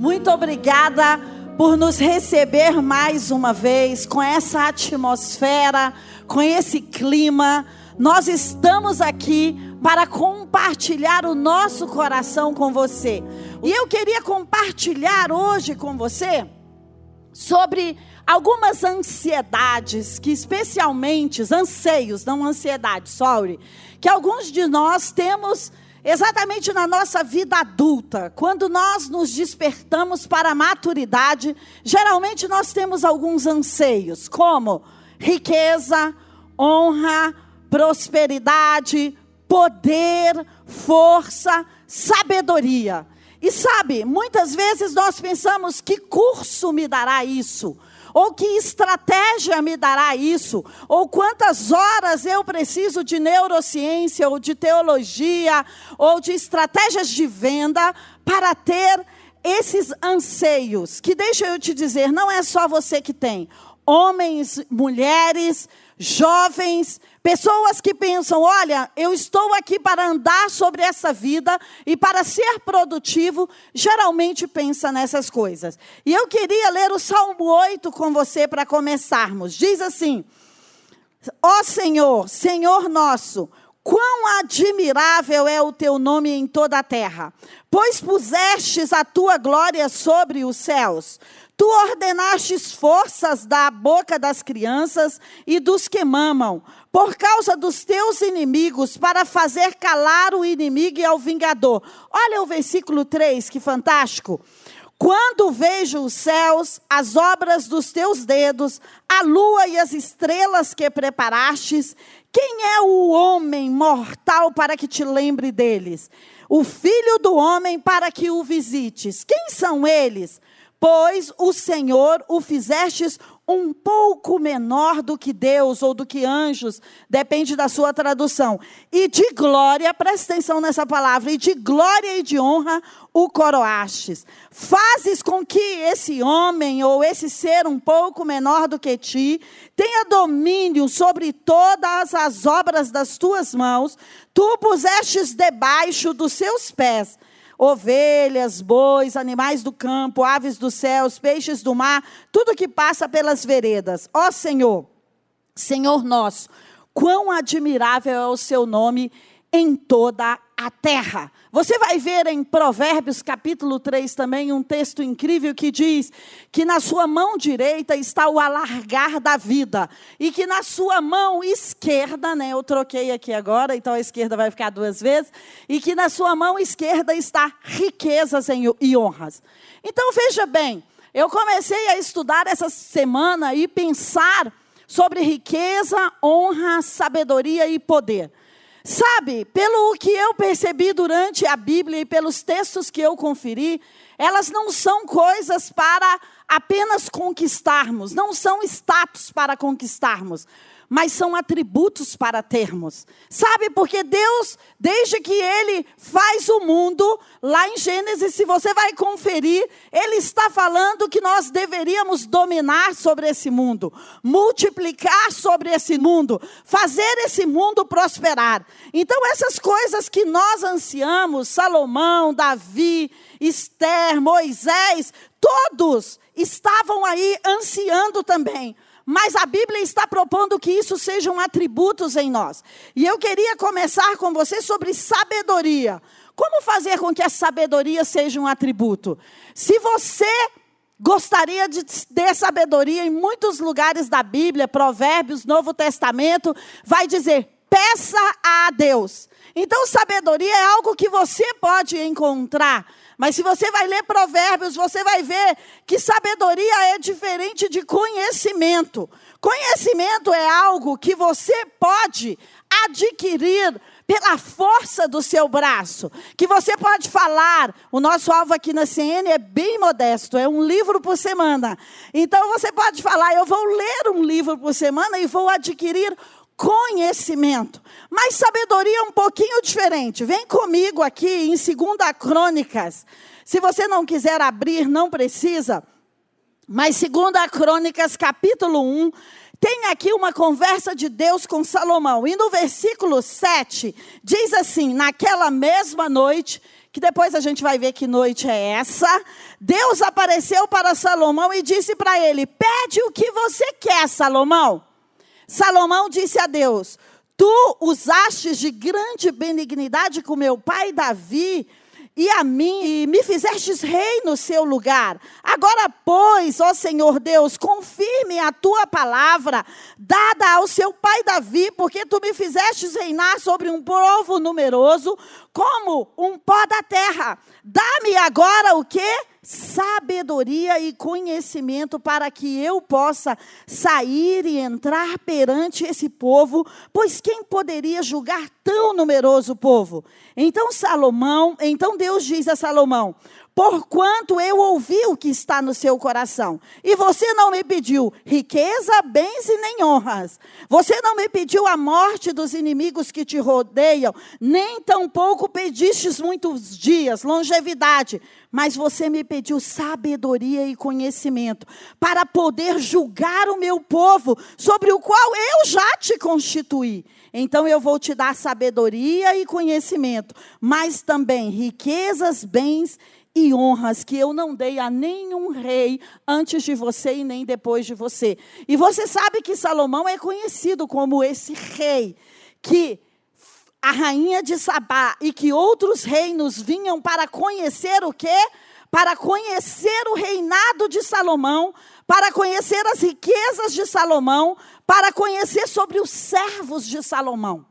Muito obrigada por nos receber mais uma vez com essa atmosfera, com esse clima. Nós estamos aqui para compartilhar o nosso coração com você. E eu queria compartilhar hoje com você sobre algumas ansiedades que especialmente anseios, não ansiedade, sorry, que alguns de nós temos exatamente na nossa vida adulta, quando nós nos despertamos para a maturidade, geralmente nós temos alguns anseios, como riqueza, honra, prosperidade, poder, força, sabedoria. E sabe, muitas vezes nós pensamos que curso me dará isso? Ou que estratégia me dará isso? Ou quantas horas eu preciso de neurociência, ou de teologia, ou de estratégias de venda para ter esses anseios? Que deixa eu te dizer, não é só você que tem. Homens, mulheres, jovens, Pessoas que pensam: olha, eu estou aqui para andar sobre essa vida e para ser produtivo, geralmente pensa nessas coisas. E eu queria ler o Salmo 8 com você para começarmos. Diz assim: Ó Senhor, Senhor nosso, quão admirável é o teu nome em toda a terra, pois pusestes a tua glória sobre os céus. Tu ordenastes forças da boca das crianças e dos que mamam por causa dos teus inimigos, para fazer calar o inimigo e ao vingador. Olha o versículo 3, que fantástico. Quando vejo os céus, as obras dos teus dedos, a lua e as estrelas que preparastes, quem é o homem mortal para que te lembre deles? O filho do homem para que o visites. Quem são eles? Pois o Senhor o fizestes um pouco menor do que Deus ou do que anjos, depende da sua tradução. E de glória, presta atenção nessa palavra, e de glória e de honra o coroastes. Fazes com que esse homem ou esse ser um pouco menor do que ti tenha domínio sobre todas as obras das tuas mãos, tu pusestes debaixo dos seus pés ovelhas, bois, animais do campo, aves dos céus, peixes do mar, tudo que passa pelas veredas. Ó Senhor, Senhor nosso, quão admirável é o seu nome em toda a terra. Você vai ver em Provérbios capítulo 3 também um texto incrível que diz que na sua mão direita está o alargar da vida e que na sua mão esquerda, né, eu troquei aqui agora, então a esquerda vai ficar duas vezes, e que na sua mão esquerda está riquezas e honras. Então veja bem, eu comecei a estudar essa semana e pensar sobre riqueza, honra, sabedoria e poder. Sabe, pelo que eu percebi durante a Bíblia e pelos textos que eu conferi, elas não são coisas para apenas conquistarmos, não são status para conquistarmos, mas são atributos para termos. Sabe, porque Deus, desde que Ele faz o mundo, lá em Gênesis, se você vai conferir, Ele está falando que nós deveríamos dominar sobre esse mundo, multiplicar sobre esse mundo, fazer esse mundo prosperar. Então, essas coisas que nós ansiamos, Salomão, Davi, Esther, Moisés, todos estavam aí ansiando também. Mas a Bíblia está propondo que isso sejam atributos em nós. E eu queria começar com você sobre sabedoria. Como fazer com que a sabedoria seja um atributo? Se você gostaria de ter sabedoria em muitos lugares da Bíblia, Provérbios, Novo Testamento, vai dizer: peça a Deus. Então, sabedoria é algo que você pode encontrar mas se você vai ler Provérbios, você vai ver que sabedoria é diferente de conhecimento. Conhecimento é algo que você pode adquirir pela força do seu braço, que você pode falar. O nosso alvo aqui na CN é bem modesto, é um livro por semana. Então você pode falar, eu vou ler um livro por semana e vou adquirir conhecimento. Mas sabedoria é um pouquinho diferente. Vem comigo aqui em 2 Crônicas. Se você não quiser abrir, não precisa. Mas 2 Crônicas, capítulo 1, tem aqui uma conversa de Deus com Salomão. E no versículo 7, diz assim: Naquela mesma noite que depois a gente vai ver que noite é essa, Deus apareceu para Salomão e disse para ele: Pede o que você quer, Salomão. Salomão disse a Deus: Tu usaste de grande benignidade com meu pai Davi e a mim, e me fizestes rei no seu lugar. Agora, pois, ó Senhor Deus, confirme a tua palavra, dada ao seu pai Davi, porque tu me fizestes reinar sobre um povo numeroso, como um pó da terra. Dá-me agora o que? Sabedoria e conhecimento para que eu possa sair e entrar perante esse povo, pois quem poderia julgar tão numeroso povo? Então Salomão, então Deus diz a Salomão: porquanto eu ouvi o que está no seu coração. E você não me pediu riqueza, bens e nem honras. Você não me pediu a morte dos inimigos que te rodeiam, nem tampouco pedistes muitos dias, longevidade. Mas você me pediu sabedoria e conhecimento para poder julgar o meu povo, sobre o qual eu já te constituí. Então eu vou te dar sabedoria e conhecimento, mas também riquezas, bens e e honras que eu não dei a nenhum rei antes de você e nem depois de você. E você sabe que Salomão é conhecido como esse rei que a rainha de Sabá e que outros reinos vinham para conhecer o quê? Para conhecer o reinado de Salomão, para conhecer as riquezas de Salomão, para conhecer sobre os servos de Salomão.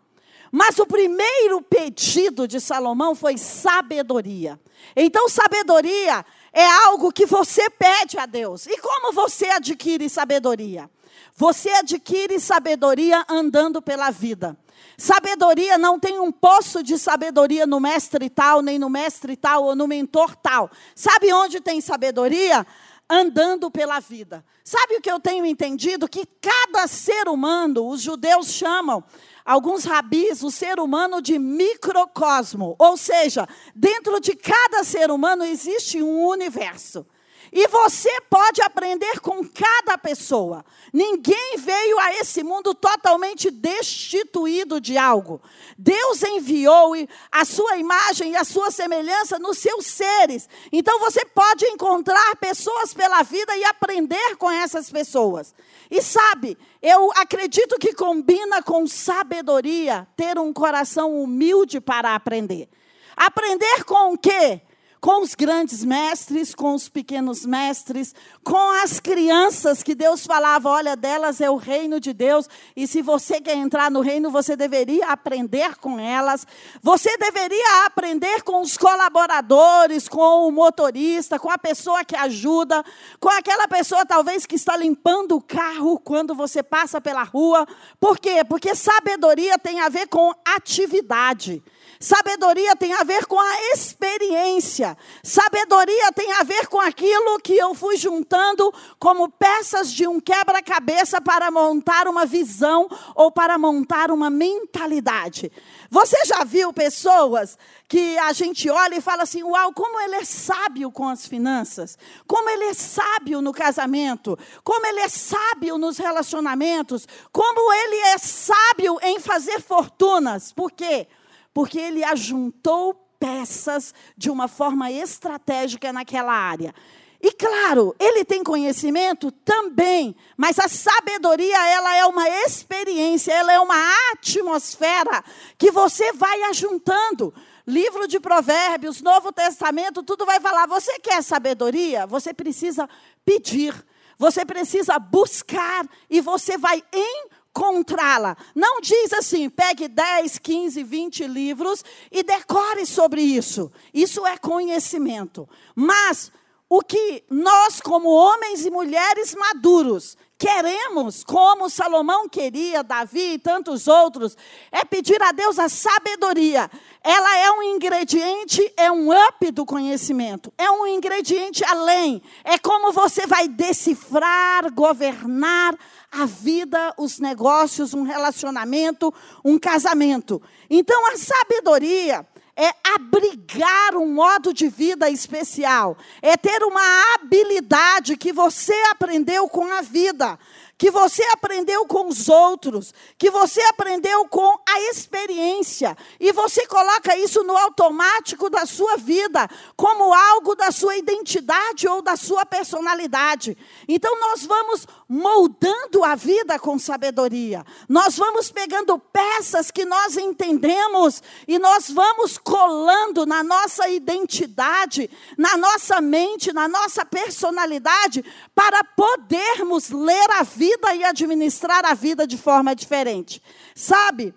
Mas o primeiro pedido de Salomão foi sabedoria. Então, sabedoria é algo que você pede a Deus. E como você adquire sabedoria? Você adquire sabedoria andando pela vida. Sabedoria não tem um poço de sabedoria no mestre tal, nem no mestre tal ou no mentor tal. Sabe onde tem sabedoria? Andando pela vida. Sabe o que eu tenho entendido? Que cada ser humano, os judeus chamam alguns rabis o ser humano de microcosmo, ou seja, dentro de cada ser humano existe um universo. E você pode aprender com cada pessoa. Ninguém veio a esse mundo totalmente destituído de algo. Deus enviou a sua imagem e a sua semelhança nos seus seres. Então você pode encontrar pessoas pela vida e aprender com essas pessoas. E sabe, eu acredito que combina com sabedoria ter um coração humilde para aprender. Aprender com o quê? Com os grandes mestres, com os pequenos mestres, com as crianças que Deus falava: olha, delas é o reino de Deus, e se você quer entrar no reino, você deveria aprender com elas, você deveria aprender com os colaboradores, com o motorista, com a pessoa que ajuda, com aquela pessoa talvez que está limpando o carro quando você passa pela rua. Por quê? Porque sabedoria tem a ver com atividade. Sabedoria tem a ver com a experiência. Sabedoria tem a ver com aquilo que eu fui juntando como peças de um quebra-cabeça para montar uma visão ou para montar uma mentalidade. Você já viu pessoas que a gente olha e fala assim: Uau, como ele é sábio com as finanças, como ele é sábio no casamento, como ele é sábio nos relacionamentos, como ele é sábio em fazer fortunas. Por quê? Porque ele ajuntou peças de uma forma estratégica naquela área. E claro, ele tem conhecimento também, mas a sabedoria, ela é uma experiência, ela é uma atmosfera que você vai ajuntando. Livro de Provérbios, Novo Testamento, tudo vai falar. Você quer sabedoria? Você precisa pedir, você precisa buscar e você vai encontrar encontrá-la. Não diz assim, pegue 10, 15, 20 livros e decore sobre isso. Isso é conhecimento. Mas o que nós, como homens e mulheres maduros, queremos, como Salomão queria, Davi e tantos outros, é pedir a Deus a sabedoria. Ela é um ingrediente, é um up do conhecimento, é um ingrediente além. É como você vai decifrar, governar a vida, os negócios, um relacionamento, um casamento. Então a sabedoria é abrigar um modo de vida especial, é ter uma habilidade que você aprendeu com a vida. que você aprendeu com os outros, que você aprendeu com a experiência, e você coloca isso no automático da sua vida, como algo da sua identidade ou da sua personalidade. Então nós vamos moldando a vida com sabedoria. Nós vamos pegando peças que nós entendemos e nós vamos colando na nossa identidade, na nossa mente, na nossa personalidade, para podermos ler a vida e administrar a vida de forma diferente. Sabe?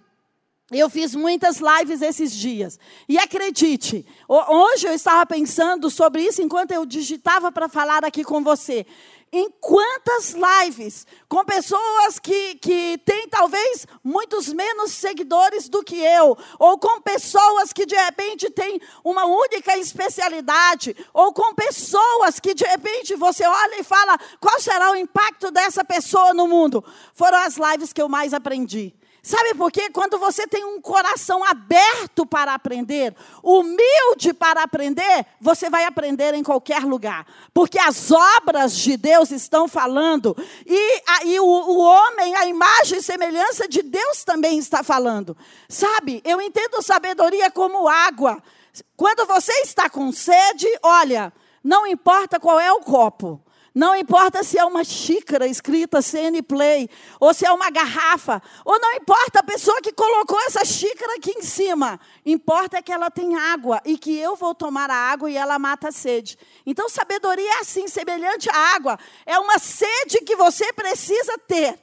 Eu fiz muitas lives esses dias. E acredite, hoje eu estava pensando sobre isso enquanto eu digitava para falar aqui com você em quantas lives com pessoas que, que têm talvez muitos menos seguidores do que eu, ou com pessoas que de repente têm uma única especialidade, ou com pessoas que de repente você olha e fala: qual será o impacto dessa pessoa no mundo? Foram as lives que eu mais aprendi. Sabe por quê? Quando você tem um coração aberto para aprender, humilde para aprender, você vai aprender em qualquer lugar. Porque as obras de Deus estão falando, e, a, e o, o homem, a imagem e semelhança de Deus também está falando. Sabe, eu entendo sabedoria como água. Quando você está com sede, olha, não importa qual é o copo. Não importa se é uma xícara escrita CN Play, ou se é uma garrafa, ou não importa a pessoa que colocou essa xícara aqui em cima. Importa é que ela tem água e que eu vou tomar a água e ela mata a sede. Então, sabedoria é assim, semelhante à água. É uma sede que você precisa ter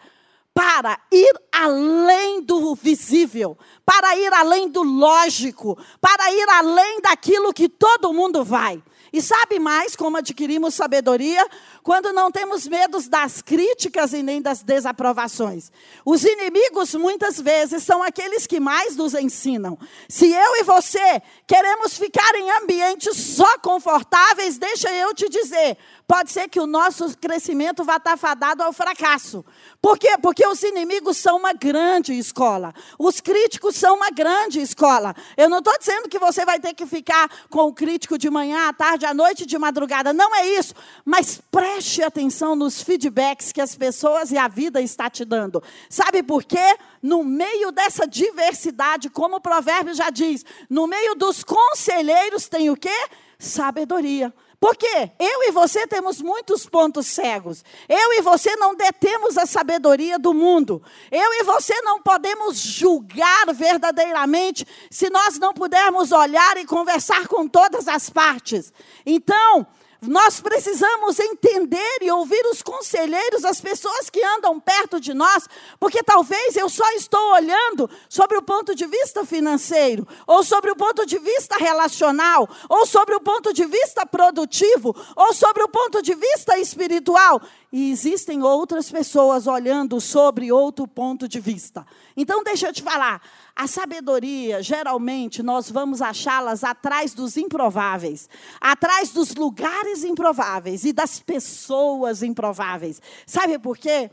para ir além do visível, para ir além do lógico, para ir além daquilo que todo mundo vai. E sabe mais como adquirimos sabedoria? Quando não temos medos das críticas e nem das desaprovações. Os inimigos, muitas vezes, são aqueles que mais nos ensinam. Se eu e você queremos ficar em ambientes só confortáveis, deixa eu te dizer, pode ser que o nosso crescimento vá estar fadado ao fracasso. Por quê? Porque os inimigos são uma grande escola. Os críticos são uma grande escola. Eu não estou dizendo que você vai ter que ficar com o crítico de manhã, à tarde, à noite, de madrugada. Não é isso. Mas preste atenção nos feedbacks que as pessoas e a vida está te dando. Sabe por quê? No meio dessa diversidade, como o provérbio já diz, no meio dos conselheiros tem o quê? Sabedoria. Porque eu e você temos muitos pontos cegos. Eu e você não detemos a sabedoria do mundo. Eu e você não podemos julgar verdadeiramente se nós não pudermos olhar e conversar com todas as partes. Então, nós precisamos entender e ouvir os conselheiros, as pessoas que andam perto de nós, porque talvez eu só estou olhando sobre o ponto de vista financeiro, ou sobre o ponto de vista relacional, ou sobre o ponto de vista produtivo, ou sobre o ponto de vista espiritual. E existem outras pessoas olhando sobre outro ponto de vista. Então, deixa eu te falar, a sabedoria, geralmente, nós vamos achá-las atrás dos improváveis, atrás dos lugares improváveis e das pessoas improváveis. Sabe por quê?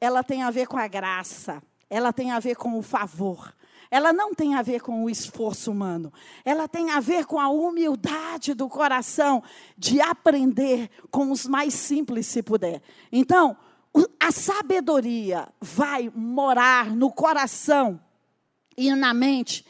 Ela tem a ver com a graça, ela tem a ver com o favor. Ela não tem a ver com o esforço humano. Ela tem a ver com a humildade do coração de aprender com os mais simples, se puder. Então, a sabedoria vai morar no coração e na mente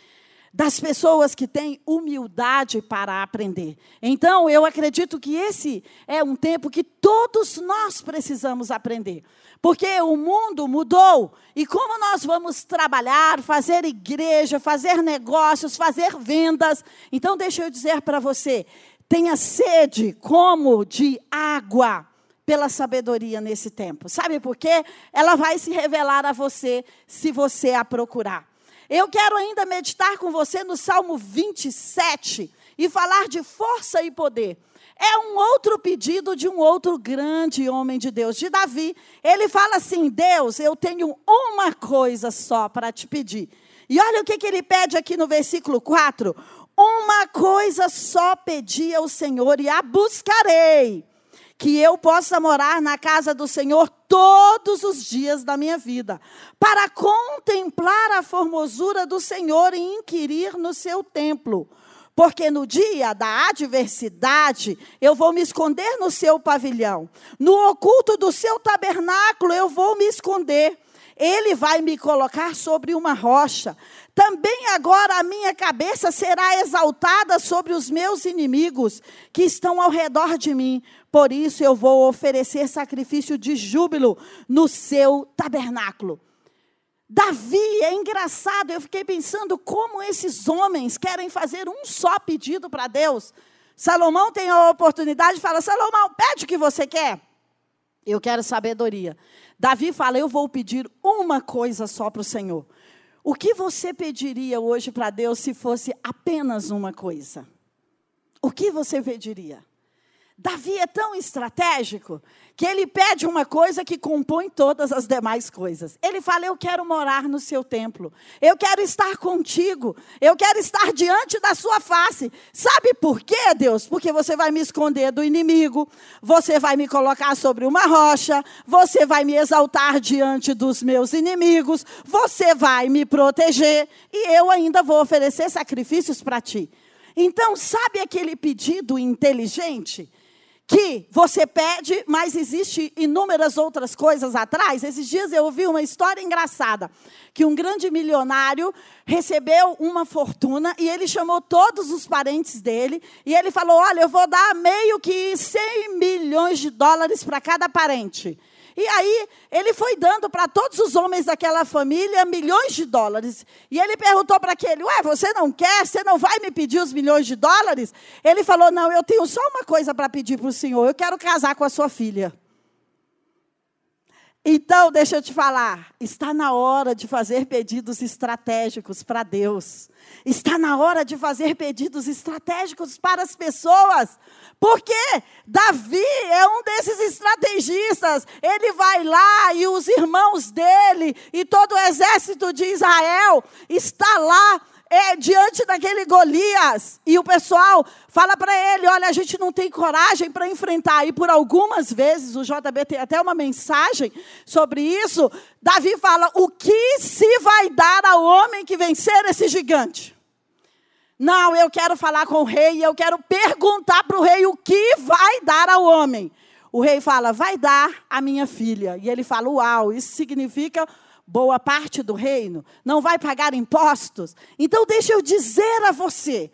das pessoas que têm humildade para aprender. Então, eu acredito que esse é um tempo que todos nós precisamos aprender. Porque o mundo mudou. E como nós vamos trabalhar, fazer igreja, fazer negócios, fazer vendas. Então, deixa eu dizer para você: tenha sede como de água pela sabedoria nesse tempo. Sabe por quê? Ela vai se revelar a você se você a procurar. Eu quero ainda meditar com você no Salmo 27 e falar de força e poder. É um outro pedido de um outro grande homem de Deus, de Davi. Ele fala assim: Deus, eu tenho uma coisa só para te pedir. E olha o que, que ele pede aqui no versículo 4: Uma coisa só pedi ao Senhor e a buscarei que eu possa morar na casa do Senhor todos os dias da minha vida, para contemplar a formosura do Senhor e inquirir no seu templo. porque no dia da adversidade eu vou me esconder no seu pavilhão, no oculto do seu tabernáculo eu vou me esconder. Ele vai me colocar sobre uma rocha. Também agora a minha cabeça será exaltada sobre os meus inimigos que estão ao redor de mim. Por isso eu vou oferecer sacrifício de júbilo no seu tabernáculo. Davi, é engraçado, eu fiquei pensando como esses homens querem fazer um só pedido para Deus. Salomão tem a oportunidade e fala: Salomão, pede o que você quer. Eu quero sabedoria. Davi fala: Eu vou pedir uma coisa só para o Senhor. O que você pediria hoje para Deus se fosse apenas uma coisa? O que você pediria? Davi é tão estratégico que ele pede uma coisa que compõe todas as demais coisas. Ele fala: Eu quero morar no seu templo, eu quero estar contigo, eu quero estar diante da sua face. Sabe por quê, Deus? Porque você vai me esconder do inimigo, você vai me colocar sobre uma rocha, você vai me exaltar diante dos meus inimigos, você vai me proteger e eu ainda vou oferecer sacrifícios para ti. Então, sabe aquele pedido inteligente? Que você pede, mas existe inúmeras outras coisas atrás. Esses dias eu ouvi uma história engraçada, que um grande milionário recebeu uma fortuna e ele chamou todos os parentes dele e ele falou: "Olha, eu vou dar meio que 100 milhões de dólares para cada parente". E aí ele foi dando para todos os homens daquela família milhões de dólares. E ele perguntou para aquele: Ué, você não quer? Você não vai me pedir os milhões de dólares? Ele falou: Não, eu tenho só uma coisa para pedir para o senhor. Eu quero casar com a sua filha. Então, deixa eu te falar, está na hora de fazer pedidos estratégicos para Deus. Está na hora de fazer pedidos estratégicos para as pessoas. Porque Davi é um desses estrategistas. Ele vai lá e os irmãos dele e todo o exército de Israel está lá é, diante daquele Golias, e o pessoal fala para ele: olha, a gente não tem coragem para enfrentar. E por algumas vezes, o JB tem até uma mensagem sobre isso. Davi fala: o que se vai dar ao homem que vencer esse gigante? Não, eu quero falar com o rei eu quero perguntar para o rei o que vai dar ao homem. O rei fala: vai dar a minha filha. E ele fala: uau, isso significa boa parte do reino, não vai pagar impostos. Então, deixa eu dizer a você,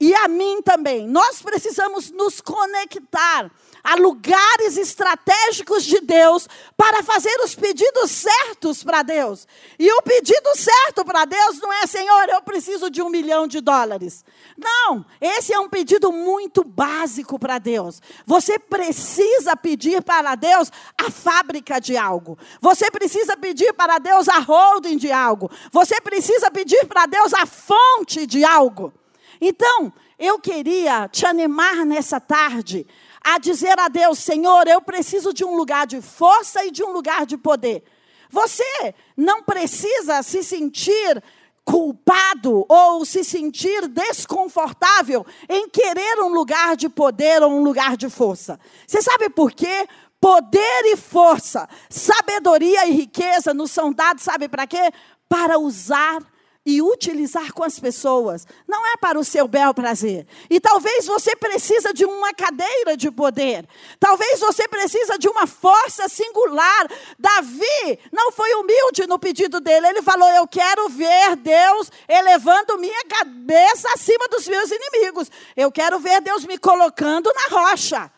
e a mim também, nós precisamos nos conectar a lugares estratégicos de Deus para fazer os pedidos certos para Deus. E o pedido certo para Deus não é, Senhor, eu preciso de um milhão de dólares. Não, esse é um pedido muito básico para Deus. Você precisa pedir para Deus a fábrica de algo. Você precisa pedir para Deus a holding de algo. Você precisa pedir para Deus a fonte de algo. Então, eu queria te animar nessa tarde a dizer a Deus: Senhor, eu preciso de um lugar de força e de um lugar de poder. Você não precisa se sentir culpado ou se sentir desconfortável em querer um lugar de poder ou um lugar de força. Você sabe por quê? Poder e força, sabedoria e riqueza nos são dados, sabe para quê? Para usar e utilizar com as pessoas. Não é para o seu bel prazer. E talvez você precisa de uma cadeira de poder. Talvez você precisa de uma força singular. Davi não foi humilde no pedido dele. Ele falou: "Eu quero ver Deus elevando minha cabeça acima dos meus inimigos. Eu quero ver Deus me colocando na rocha."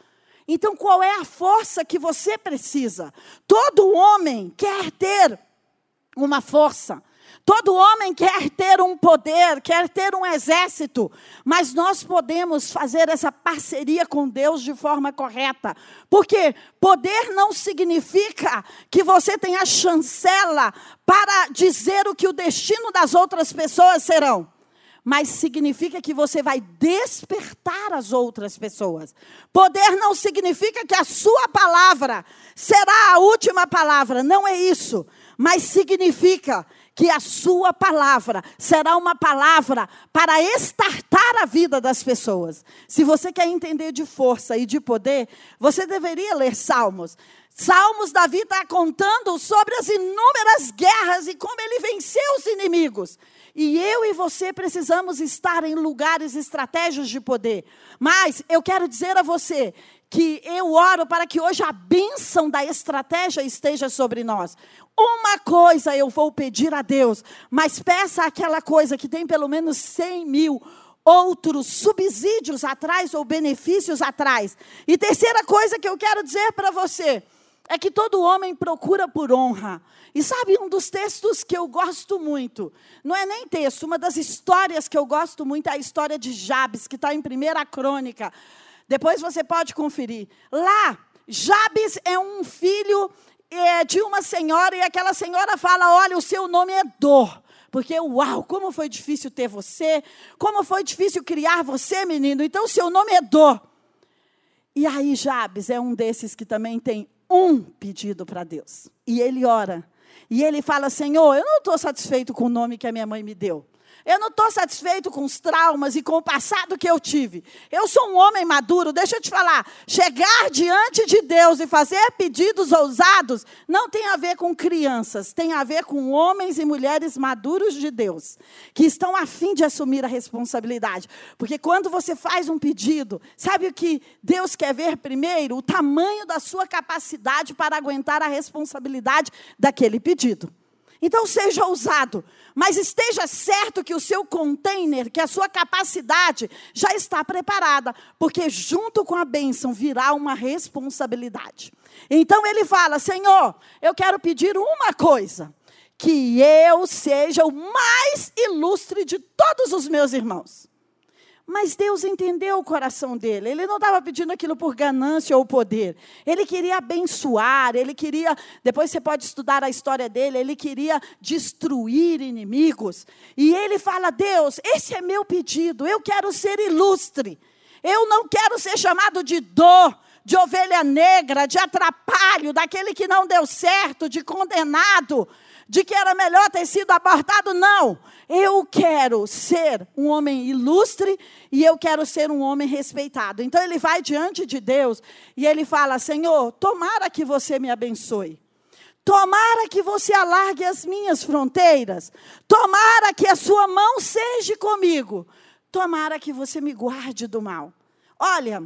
Então, qual é a força que você precisa? Todo homem quer ter uma força. Todo homem quer ter um poder, quer ter um exército, mas nós podemos fazer essa parceria com Deus de forma correta. Porque poder não significa que você tenha chancela para dizer o que o destino das outras pessoas serão mas significa que você vai despertar as outras pessoas. Poder não significa que a sua palavra será a última palavra, não é isso, mas significa que a sua palavra será uma palavra para estartar a vida das pessoas. Se você quer entender de força e de poder, você deveria ler Salmos. Salmos, Davi está contando sobre as inúmeras guerras e como ele venceu os inimigos. E eu e você precisamos estar em lugares estratégicos de poder. Mas eu quero dizer a você que eu oro para que hoje a bênção da estratégia esteja sobre nós. Uma coisa eu vou pedir a Deus, mas peça aquela coisa que tem pelo menos 100 mil outros subsídios atrás ou benefícios atrás. E terceira coisa que eu quero dizer para você é que todo homem procura por honra. E sabe um dos textos que eu gosto muito? Não é nem texto, uma das histórias que eu gosto muito é a história de Jabes, que está em primeira crônica. Depois você pode conferir. Lá, Jabes é um filho é, de uma senhora, e aquela senhora fala: Olha, o seu nome é dor. Porque, uau, como foi difícil ter você, como foi difícil criar você, menino. Então, o seu nome é dor. E aí, Jabes é um desses que também tem um pedido para Deus. E ele ora. E ele fala: Senhor, eu não estou satisfeito com o nome que a minha mãe me deu. Eu não estou satisfeito com os traumas e com o passado que eu tive. Eu sou um homem maduro, deixa eu te falar. Chegar diante de Deus e fazer pedidos ousados não tem a ver com crianças, tem a ver com homens e mulheres maduros de Deus, que estão a fim de assumir a responsabilidade. Porque quando você faz um pedido, sabe o que Deus quer ver primeiro? O tamanho da sua capacidade para aguentar a responsabilidade daquele pedido. Então seja ousado, mas esteja certo que o seu container, que a sua capacidade já está preparada, porque junto com a bênção virá uma responsabilidade. Então ele fala: Senhor, eu quero pedir uma coisa, que eu seja o mais ilustre de todos os meus irmãos. Mas Deus entendeu o coração dele. Ele não estava pedindo aquilo por ganância ou poder. Ele queria abençoar, ele queria. Depois você pode estudar a história dele. Ele queria destruir inimigos. E ele fala: Deus, esse é meu pedido. Eu quero ser ilustre. Eu não quero ser chamado de dor, de ovelha negra, de atrapalho, daquele que não deu certo, de condenado de que era melhor ter sido abortado, não. Eu quero ser um homem ilustre e eu quero ser um homem respeitado. Então ele vai diante de Deus e ele fala: Senhor, tomara que você me abençoe. Tomara que você alargue as minhas fronteiras. Tomara que a sua mão seja comigo. Tomara que você me guarde do mal. Olha,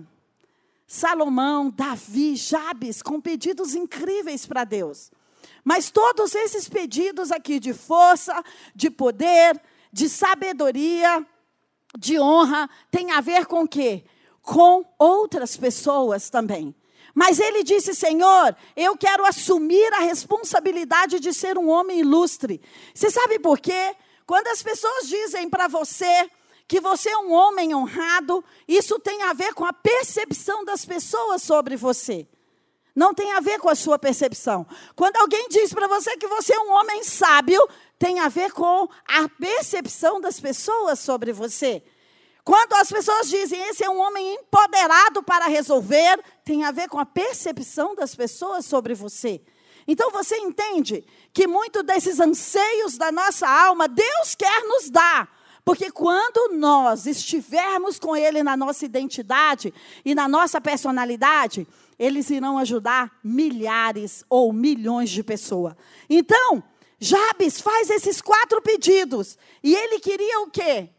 Salomão, Davi, Jabes, com pedidos incríveis para Deus. Mas todos esses pedidos aqui de força, de poder, de sabedoria, de honra, tem a ver com o quê? Com outras pessoas também. Mas ele disse: Senhor, eu quero assumir a responsabilidade de ser um homem ilustre. Você sabe por quê? Quando as pessoas dizem para você que você é um homem honrado, isso tem a ver com a percepção das pessoas sobre você. Não tem a ver com a sua percepção. Quando alguém diz para você que você é um homem sábio, tem a ver com a percepção das pessoas sobre você. Quando as pessoas dizem esse é um homem empoderado para resolver, tem a ver com a percepção das pessoas sobre você. Então você entende que muito desses anseios da nossa alma, Deus quer nos dar. Porque quando nós estivermos com Ele na nossa identidade e na nossa personalidade, eles irão ajudar milhares ou milhões de pessoas. Então, Jabes faz esses quatro pedidos. E ele queria o quê?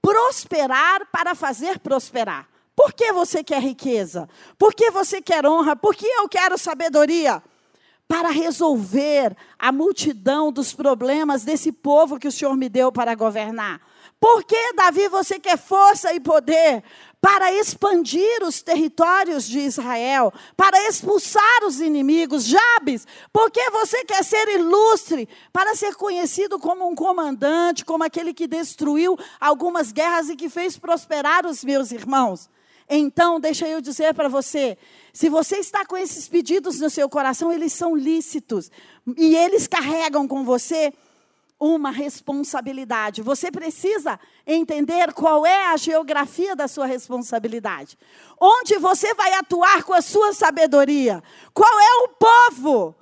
Prosperar para fazer prosperar. Por que você quer riqueza? Por que você quer honra? Por que eu quero sabedoria? Para resolver a multidão dos problemas desse povo que o Senhor me deu para governar. Por que, Davi, você quer força e poder? para expandir os territórios de Israel, para expulsar os inimigos. Jabes, porque você quer ser ilustre, para ser conhecido como um comandante, como aquele que destruiu algumas guerras e que fez prosperar os meus irmãos. Então, deixa eu dizer para você: se você está com esses pedidos no seu coração, eles são lícitos e eles carregam com você uma responsabilidade. Você precisa entender qual é a geografia da sua responsabilidade. Onde você vai atuar com a sua sabedoria? Qual é o povo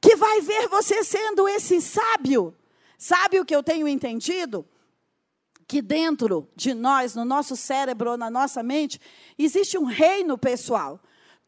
que vai ver você sendo esse sábio? Sabe o que eu tenho entendido? Que dentro de nós, no nosso cérebro, na nossa mente, existe um reino pessoal.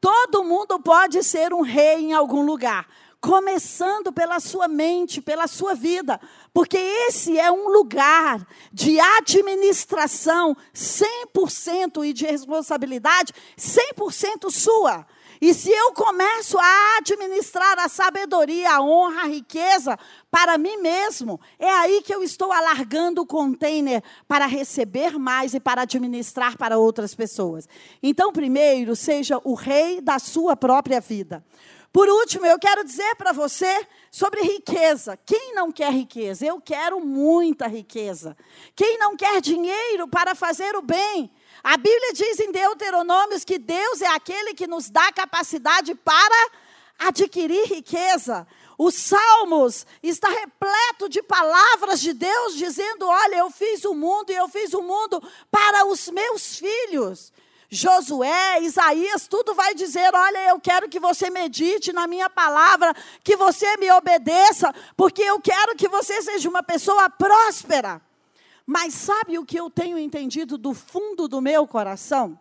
Todo mundo pode ser um rei em algum lugar. começando pela sua mente, pela sua vida, porque esse é um lugar de administração 100% e de responsabilidade 100% sua. E se eu começo a administrar a sabedoria, a honra, a riqueza para mim mesmo, é aí que eu estou alargando o container para receber mais e para administrar para outras pessoas. Então, primeiro, seja o rei da sua própria vida. Por último, eu quero dizer para você sobre riqueza. Quem não quer riqueza? Eu quero muita riqueza. Quem não quer dinheiro para fazer o bem? A Bíblia diz em Deuteronômios que Deus é aquele que nos dá capacidade para adquirir riqueza. Os Salmos está repleto de palavras de Deus dizendo: "Olha, eu fiz o mundo e eu fiz o mundo para os meus filhos". Josué, Isaías, tudo vai dizer: olha, eu quero que você medite na minha palavra, que você me obedeça, porque eu quero que você seja uma pessoa próspera. Mas sabe o que eu tenho entendido do fundo do meu coração?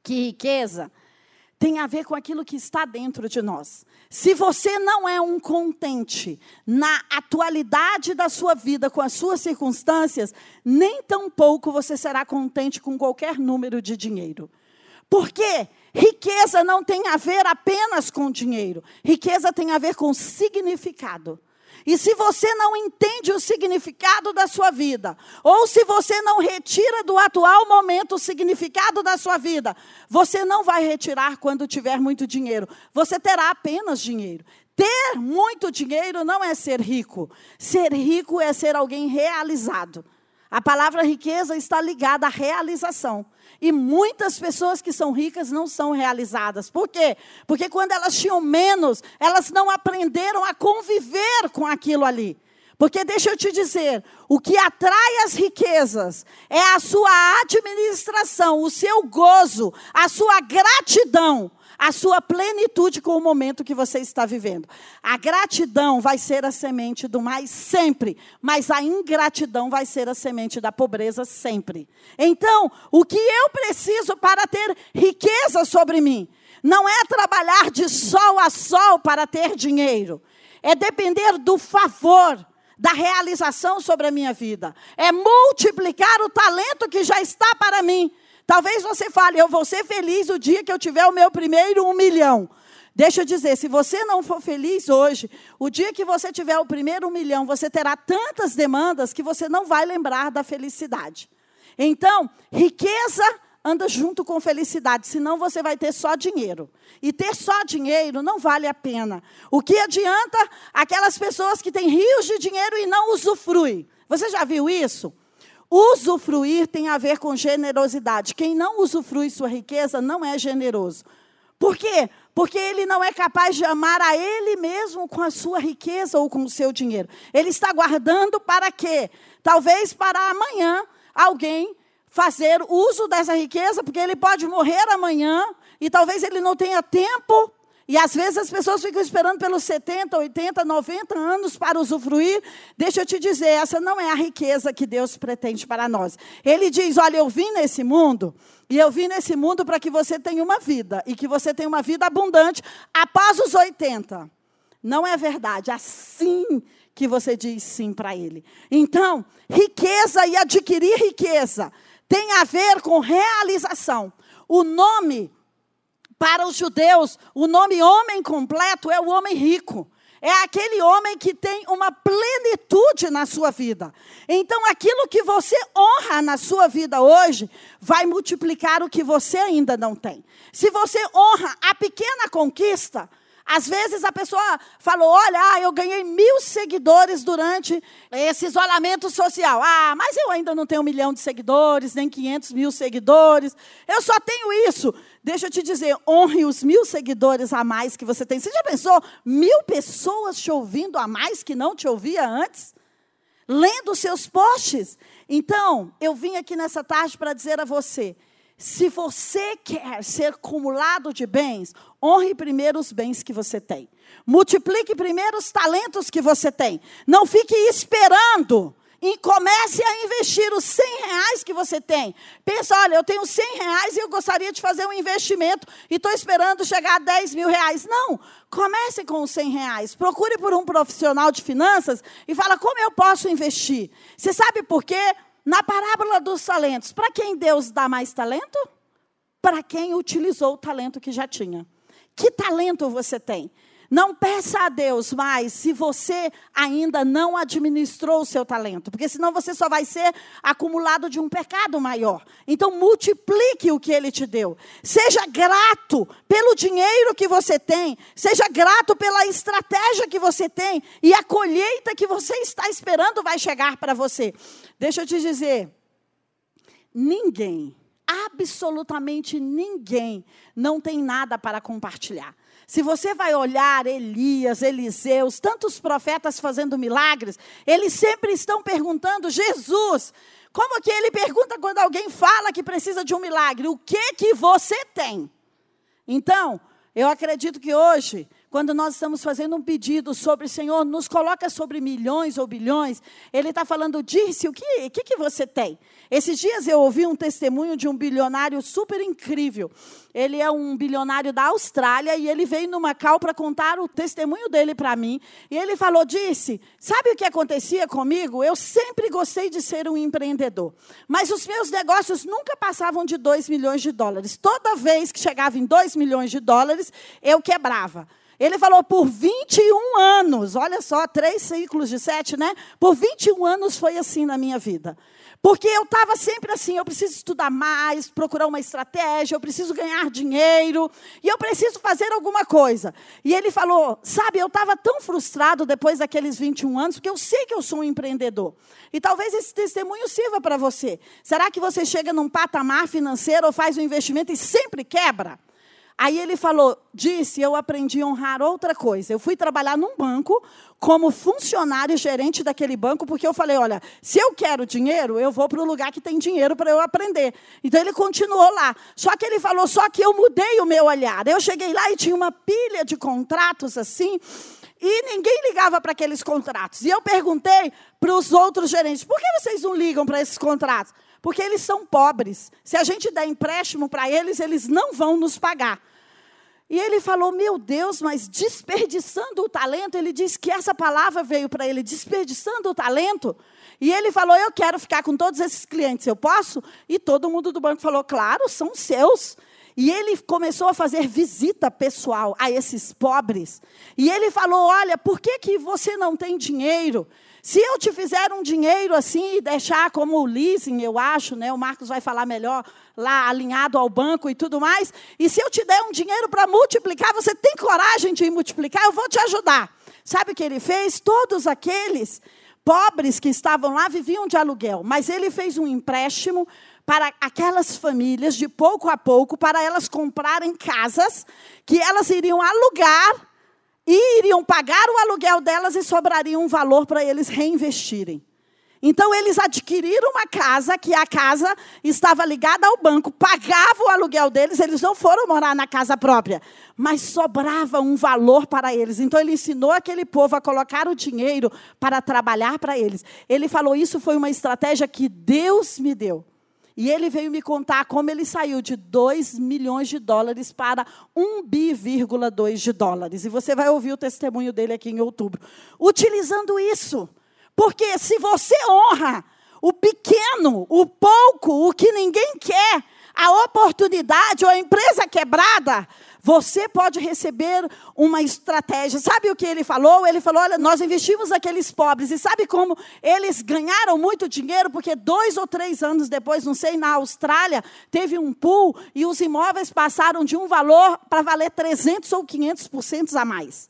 Que riqueza tem a ver com aquilo que está dentro de nós. Se você não é um contente na atualidade da sua vida, com as suas circunstâncias, nem tampouco você será contente com qualquer número de dinheiro. Porque riqueza não tem a ver apenas com dinheiro, riqueza tem a ver com significado. E se você não entende o significado da sua vida, ou se você não retira do atual momento o significado da sua vida, você não vai retirar quando tiver muito dinheiro. Você terá apenas dinheiro. Ter muito dinheiro não é ser rico. Ser rico é ser alguém realizado. A palavra riqueza está ligada à realização. E muitas pessoas que são ricas não são realizadas. Por quê? Porque quando elas tinham menos, elas não aprenderam a conviver com aquilo ali. Porque deixa eu te dizer, o que atrai as riquezas é a sua administração, o seu gozo, a sua gratidão a sua plenitude com o momento que você está vivendo. A gratidão vai ser a semente do mais sempre, mas a ingratidão vai ser a semente da pobreza sempre. Então, o que eu preciso para ter riqueza sobre mim não é trabalhar de sol a sol para ter dinheiro, é depender do favor da realização sobre a minha vida, é multiplicar o talento que já está para mim Talvez você fale, eu vou ser feliz o dia que eu tiver o meu primeiro um milhão. Deixa eu dizer, se você não for feliz hoje, o dia que você tiver o primeiro um milhão, você terá tantas demandas que você não vai lembrar da felicidade. Então, riqueza anda junto com felicidade, senão você vai ter só dinheiro. E ter só dinheiro não vale a pena. O que adianta aquelas pessoas que têm rios de dinheiro e não usufruem? Você já viu isso? Usufruir tem a ver com generosidade. Quem não usufrui sua riqueza não é generoso. Por quê? Porque ele não é capaz de amar a ele mesmo com a sua riqueza ou com o seu dinheiro. Ele está guardando para quê? Talvez para amanhã alguém fazer uso dessa riqueza, porque ele pode morrer amanhã e talvez ele não tenha tempo e às vezes as pessoas ficam esperando pelos 70, 80, 90 anos para usufruir. Deixa eu te dizer, essa não é a riqueza que Deus pretende para nós. Ele diz: Olha, eu vim nesse mundo, e eu vim nesse mundo para que você tenha uma vida, e que você tenha uma vida abundante após os 80. Não é verdade. Assim que você diz sim para Ele. Então, riqueza e adquirir riqueza tem a ver com realização. O nome para os judeus, o nome homem completo é o homem rico. É aquele homem que tem uma plenitude na sua vida. Então, aquilo que você honra na sua vida hoje, vai multiplicar o que você ainda não tem. Se você honra a pequena conquista, às vezes a pessoa falou: Olha, ah, eu ganhei mil seguidores durante esse isolamento social. Ah, mas eu ainda não tenho um milhão de seguidores, nem 500 mil seguidores. Eu só tenho isso. Deixa eu te dizer, honre os mil seguidores a mais que você tem. Você já pensou mil pessoas te ouvindo a mais que não te ouvia antes? Lendo os seus posts? Então, eu vim aqui nessa tarde para dizer a você: se você quer ser acumulado de bens, honre primeiro os bens que você tem. Multiplique primeiro os talentos que você tem. Não fique esperando E comece a investir os 100 reais que você tem. Pensa, olha, eu tenho 100 reais e eu gostaria de fazer um investimento e estou esperando chegar a 10 mil reais. Não, comece com os 100 reais. Procure por um profissional de finanças e fala como eu posso investir. Você sabe por quê? Na parábola dos talentos, para quem Deus dá mais talento? Para quem utilizou o talento que já tinha. Que talento você tem? Não peça a Deus mais se você ainda não administrou o seu talento, porque senão você só vai ser acumulado de um pecado maior. Então, multiplique o que ele te deu. Seja grato pelo dinheiro que você tem, seja grato pela estratégia que você tem, e a colheita que você está esperando vai chegar para você. Deixa eu te dizer: ninguém, absolutamente ninguém, não tem nada para compartilhar. Se você vai olhar Elias, Eliseus, tantos profetas fazendo milagres, eles sempre estão perguntando: Jesus, como que ele pergunta quando alguém fala que precisa de um milagre? O que que você tem? Então, eu acredito que hoje quando nós estamos fazendo um pedido sobre, Senhor, nos coloca sobre milhões ou bilhões, Ele está falando, disse, o que, que, que você tem? Esses dias eu ouvi um testemunho de um bilionário super incrível. Ele é um bilionário da Austrália e ele veio numa cal para contar o testemunho dele para mim. E ele falou, disse, sabe o que acontecia comigo? Eu sempre gostei de ser um empreendedor. Mas os meus negócios nunca passavam de 2 milhões de dólares. Toda vez que chegava em 2 milhões de dólares, eu quebrava. Ele falou por 21 anos, olha só, três ciclos de sete, né? Por 21 anos foi assim na minha vida. Porque eu estava sempre assim, eu preciso estudar mais, procurar uma estratégia, eu preciso ganhar dinheiro, e eu preciso fazer alguma coisa. E ele falou, sabe, eu estava tão frustrado depois daqueles 21 anos, porque eu sei que eu sou um empreendedor. E talvez esse testemunho sirva para você. Será que você chega num patamar financeiro ou faz um investimento e sempre quebra? Aí ele falou, disse, eu aprendi a honrar outra coisa. Eu fui trabalhar num banco como funcionário gerente daquele banco, porque eu falei, olha, se eu quero dinheiro, eu vou para o lugar que tem dinheiro para eu aprender. Então ele continuou lá. Só que ele falou, só que eu mudei o meu olhar. Eu cheguei lá e tinha uma pilha de contratos assim, e ninguém ligava para aqueles contratos. E eu perguntei para os outros gerentes, por que vocês não ligam para esses contratos? Porque eles são pobres. Se a gente der empréstimo para eles, eles não vão nos pagar. E ele falou: Meu Deus, mas desperdiçando o talento. Ele disse que essa palavra veio para ele, desperdiçando o talento. E ele falou: Eu quero ficar com todos esses clientes, eu posso? E todo mundo do banco falou: Claro, são seus. E ele começou a fazer visita pessoal a esses pobres. E ele falou: Olha, por que, que você não tem dinheiro? Se eu te fizer um dinheiro assim e deixar como leasing, eu acho, né? O Marcos vai falar melhor lá alinhado ao banco e tudo mais. E se eu te der um dinheiro para multiplicar, você tem coragem de multiplicar? Eu vou te ajudar. Sabe o que ele fez? Todos aqueles pobres que estavam lá viviam de aluguel, mas ele fez um empréstimo para aquelas famílias de pouco a pouco para elas comprarem casas que elas iriam alugar iriam pagar o aluguel delas e sobraria um valor para eles reinvestirem. Então eles adquiriram uma casa, que a casa estava ligada ao banco, pagava o aluguel deles, eles não foram morar na casa própria, mas sobrava um valor para eles. Então ele ensinou aquele povo a colocar o dinheiro para trabalhar para eles. Ele falou: Isso foi uma estratégia que Deus me deu. E ele veio me contar como ele saiu de 2 milhões de dólares para 1 bi,2 de dólares. E você vai ouvir o testemunho dele aqui em outubro. Utilizando isso. Porque se você honra o pequeno, o pouco, o que ninguém quer, a oportunidade ou a empresa quebrada, você pode receber uma estratégia. Sabe o que ele falou? Ele falou: olha, nós investimos aqueles pobres. E sabe como eles ganharam muito dinheiro? Porque dois ou três anos depois, não sei, na Austrália, teve um pool e os imóveis passaram de um valor para valer 300 ou 500% a mais.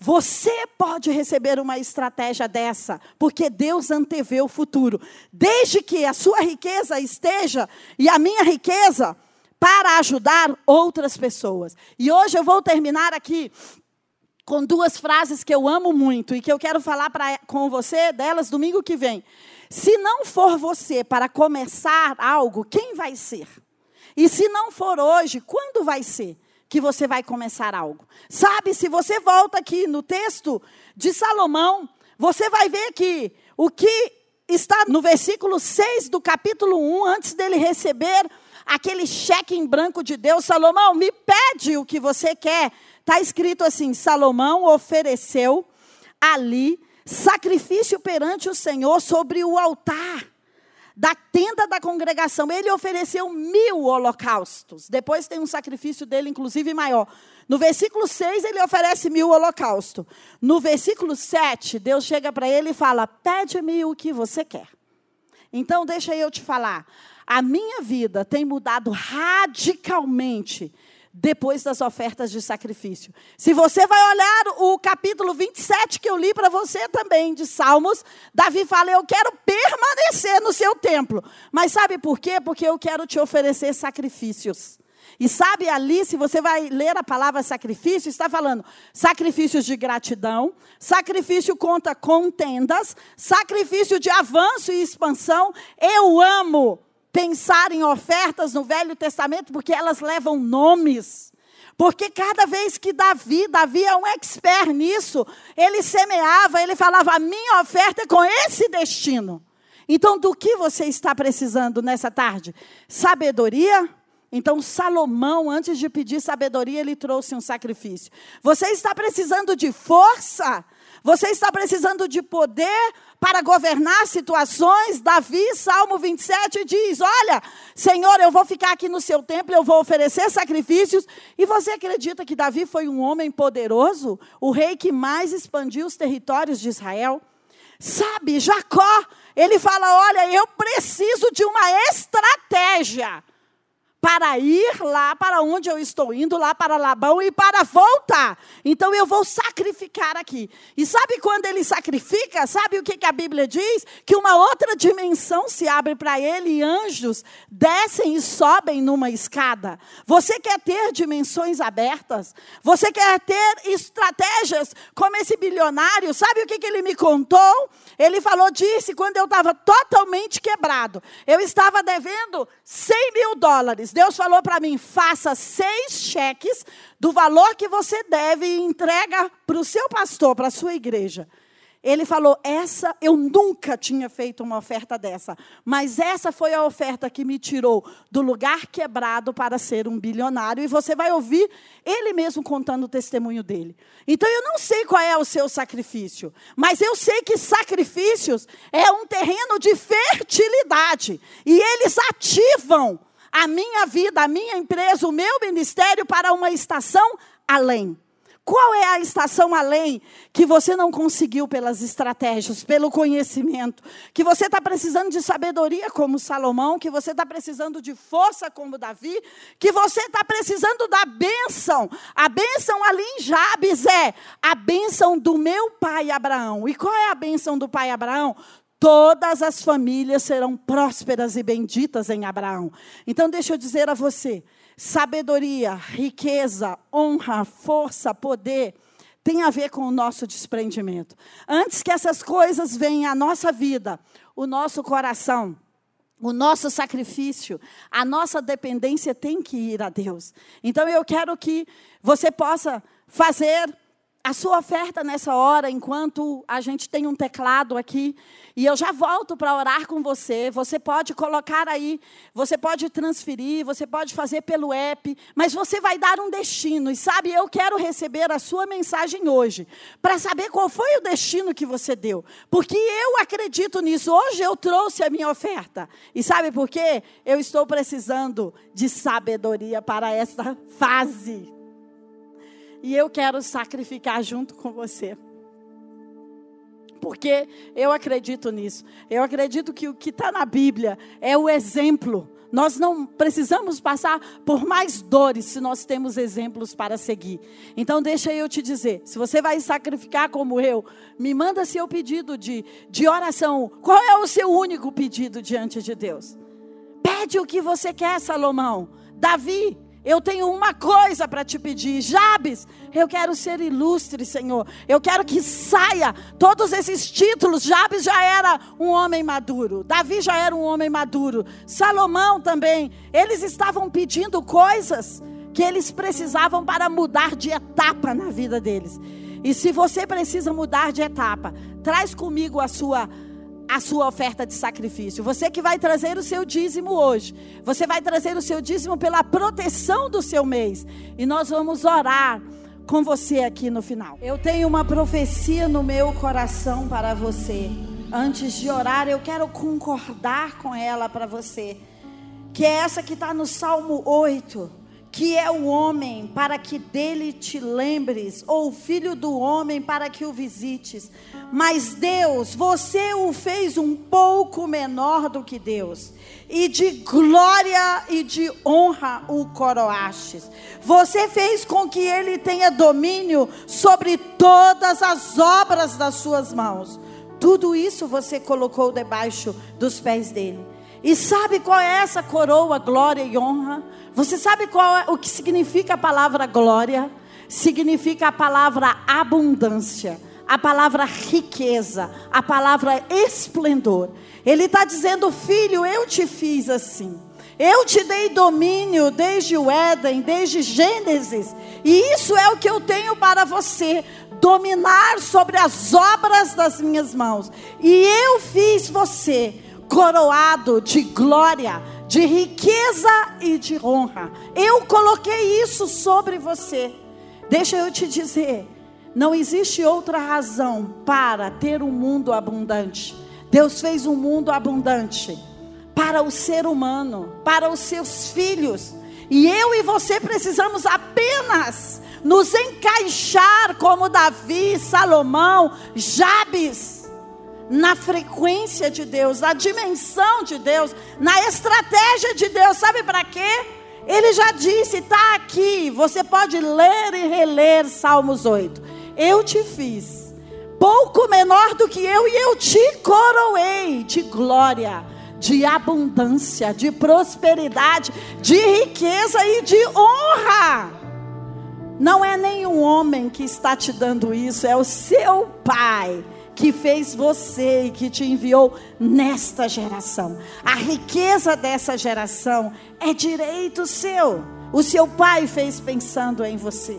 Você pode receber uma estratégia dessa, porque Deus antevê o futuro. Desde que a sua riqueza esteja e a minha riqueza para ajudar outras pessoas. E hoje eu vou terminar aqui com duas frases que eu amo muito e que eu quero falar pra, com você delas domingo que vem. Se não for você para começar algo, quem vai ser? E se não for hoje, quando vai ser que você vai começar algo? Sabe, se você volta aqui no texto de Salomão, você vai ver que o que está no versículo 6 do capítulo 1, antes dele receber aquele cheque em branco de Deus, Salomão, me pede o que você quer. Está escrito assim: Salomão ofereceu ali sacrifício perante o Senhor sobre o altar da tenda da congregação. Ele ofereceu mil holocaustos. Depois tem um sacrifício dele, inclusive maior. No versículo 6, ele oferece mil holocaustos. No versículo 7, Deus chega para ele e fala: Pede-me o que você quer. Então, deixa eu te falar. A minha vida tem mudado radicalmente depois das ofertas de sacrifício. Se você vai olhar o capítulo 27 que eu li para você também, de Salmos, Davi fala: Eu quero permanecer no seu templo. Mas sabe por quê? Porque eu quero te oferecer sacrifícios. E sabe ali, se você vai ler a palavra sacrifício, está falando sacrifícios de gratidão, sacrifício contra contendas, sacrifício de avanço e expansão. Eu amo pensar em ofertas no Velho Testamento, porque elas levam nomes. Porque cada vez que Davi, Davi é um expert nisso, ele semeava, ele falava: a minha oferta é com esse destino. Então, do que você está precisando nessa tarde? Sabedoria? Então, Salomão, antes de pedir sabedoria, ele trouxe um sacrifício. Você está precisando de força? Você está precisando de poder para governar situações? Davi, Salmo 27, diz: Olha, Senhor, eu vou ficar aqui no seu templo, eu vou oferecer sacrifícios. E você acredita que Davi foi um homem poderoso? O rei que mais expandiu os territórios de Israel? Sabe, Jacó, ele fala: Olha, eu preciso de uma estratégia para ir lá para onde eu estou indo, lá para Labão e para voltar. Então eu vou sacrificar aqui. E sabe quando ele sacrifica? Sabe o que, que a Bíblia diz? Que uma outra dimensão se abre para ele e anjos descem e sobem numa escada. Você quer ter dimensões abertas? Você quer ter estratégias como esse bilionário? Sabe o que, que ele me contou? Ele falou, disse, quando eu estava totalmente quebrado, eu estava devendo 100 mil dólares. Deus falou para mim: faça seis cheques do valor que você deve e entrega para o seu pastor, para a sua igreja. Ele falou: essa, eu nunca tinha feito uma oferta dessa, mas essa foi a oferta que me tirou do lugar quebrado para ser um bilionário. E você vai ouvir ele mesmo contando o testemunho dele. Então eu não sei qual é o seu sacrifício, mas eu sei que sacrifícios é um terreno de fertilidade e eles ativam a minha vida, a minha empresa, o meu ministério para uma estação além. Qual é a estação além que você não conseguiu pelas estratégias, pelo conhecimento? Que você está precisando de sabedoria como Salomão, que você está precisando de força como Davi, que você está precisando da bênção. A bênção ali em Jabes é a bênção do meu pai Abraão. E qual é a bênção do pai Abraão? todas as famílias serão prósperas e benditas em Abraão. Então, deixa eu dizer a você: sabedoria, riqueza, honra, força, poder, tem a ver com o nosso desprendimento. Antes que essas coisas venham à nossa vida, o nosso coração, o nosso sacrifício, a nossa dependência tem que ir a Deus. Então eu quero que você possa fazer a sua oferta nessa hora, enquanto a gente tem um teclado aqui, e eu já volto para orar com você. Você pode colocar aí, você pode transferir, você pode fazer pelo app, mas você vai dar um destino. E sabe, eu quero receber a sua mensagem hoje, para saber qual foi o destino que você deu, porque eu acredito nisso. Hoje eu trouxe a minha oferta, e sabe por quê? Eu estou precisando de sabedoria para essa fase. E eu quero sacrificar junto com você. Porque eu acredito nisso. Eu acredito que o que está na Bíblia é o exemplo. Nós não precisamos passar por mais dores se nós temos exemplos para seguir. Então, deixa eu te dizer: se você vai sacrificar como eu, me manda seu pedido de, de oração. Qual é o seu único pedido diante de Deus? Pede o que você quer, Salomão. Davi, eu tenho uma coisa para te pedir, Jabes. Eu quero ser ilustre, Senhor. Eu quero que saia todos esses títulos. Jabes já era um homem maduro. Davi já era um homem maduro. Salomão também. Eles estavam pedindo coisas que eles precisavam para mudar de etapa na vida deles. E se você precisa mudar de etapa, traz comigo a sua a sua oferta de sacrifício. Você que vai trazer o seu dízimo hoje. Você vai trazer o seu dízimo pela proteção do seu mês. E nós vamos orar com você aqui no final. Eu tenho uma profecia no meu coração para você. Antes de orar, eu quero concordar com ela para você. Que é essa que está no Salmo 8 que é o homem para que dele te lembres, ou o filho do homem para que o visites. Mas Deus, você o fez um pouco menor do que Deus, e de glória e de honra o coroastes. Você fez com que ele tenha domínio sobre todas as obras das suas mãos. Tudo isso você colocou debaixo dos pés dele. E sabe qual é essa coroa, glória e honra? Você sabe qual é, o que significa a palavra glória? Significa a palavra abundância, a palavra riqueza, a palavra esplendor. Ele está dizendo, filho, eu te fiz assim. Eu te dei domínio desde o Éden, desde Gênesis, e isso é o que eu tenho para você: dominar sobre as obras das minhas mãos. E eu fiz você coroado de glória, de riqueza e de honra. Eu coloquei isso sobre você. Deixa eu te dizer, não existe outra razão para ter um mundo abundante. Deus fez um mundo abundante para o ser humano, para os seus filhos. E eu e você precisamos apenas nos encaixar como Davi, Salomão, Jabes na frequência de Deus, na dimensão de Deus, na estratégia de Deus. Sabe para quê? Ele já disse, está aqui. Você pode ler e reler Salmos 8. Eu te fiz pouco menor do que eu e eu te coroei de glória, de abundância, de prosperidade, de riqueza e de honra. Não é nenhum homem que está te dando isso, é o seu Pai que fez você e que te enviou nesta geração. A riqueza dessa geração é direito seu. O seu pai fez pensando em você.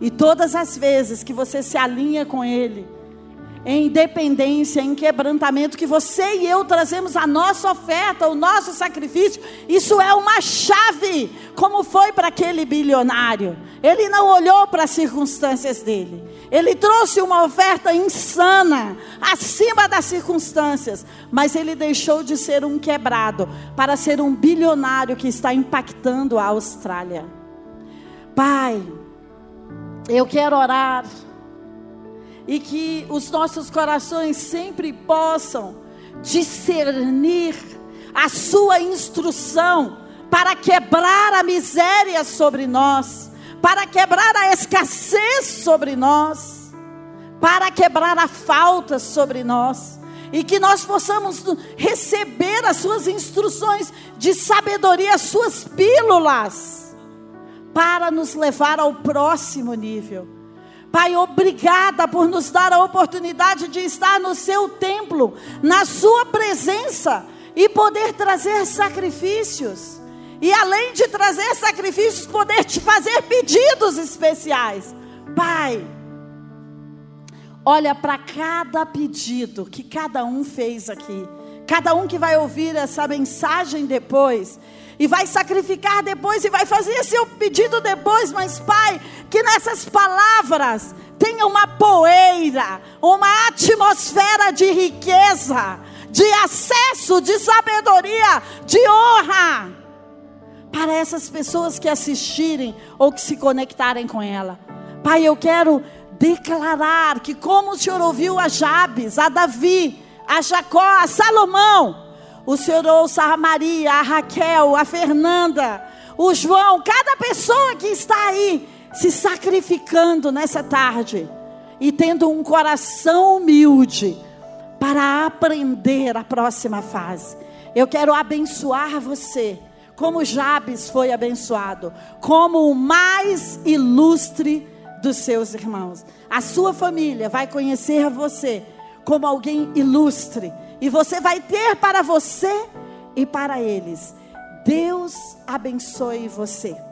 E todas as vezes que você se alinha com ele, em dependência, em quebrantamento, que você e eu trazemos a nossa oferta, o nosso sacrifício, isso é uma chave, como foi para aquele bilionário. Ele não olhou para as circunstâncias dele, ele trouxe uma oferta insana, acima das circunstâncias, mas ele deixou de ser um quebrado para ser um bilionário que está impactando a Austrália. Pai, eu quero orar. E que os nossos corações sempre possam discernir a Sua instrução para quebrar a miséria sobre nós, para quebrar a escassez sobre nós, para quebrar a falta sobre nós. E que nós possamos receber as suas instruções de sabedoria, as suas pílulas, para nos levar ao próximo nível Pai, obrigada por nos dar a oportunidade de estar no seu templo, na sua presença e poder trazer sacrifícios. E além de trazer sacrifícios, poder te fazer pedidos especiais. Pai, olha para cada pedido que cada um fez aqui. Cada um que vai ouvir essa mensagem depois e vai sacrificar depois e vai fazer seu pedido depois, mas Pai, que nessas palavras tenha uma poeira, uma atmosfera de riqueza, de acesso, de sabedoria, de honra para essas pessoas que assistirem ou que se conectarem com ela. Pai, eu quero declarar que como o Senhor ouviu a Jabes, a Davi, a Jacó, a Salomão, o Senhor ouça a Maria, a Raquel, a Fernanda, o João, cada pessoa que está aí se sacrificando nessa tarde e tendo um coração humilde para aprender a próxima fase. Eu quero abençoar você, como Jabes foi abençoado, como o mais ilustre dos seus irmãos. A sua família vai conhecer você como alguém ilustre e você vai ter para você e para eles. Deus abençoe você.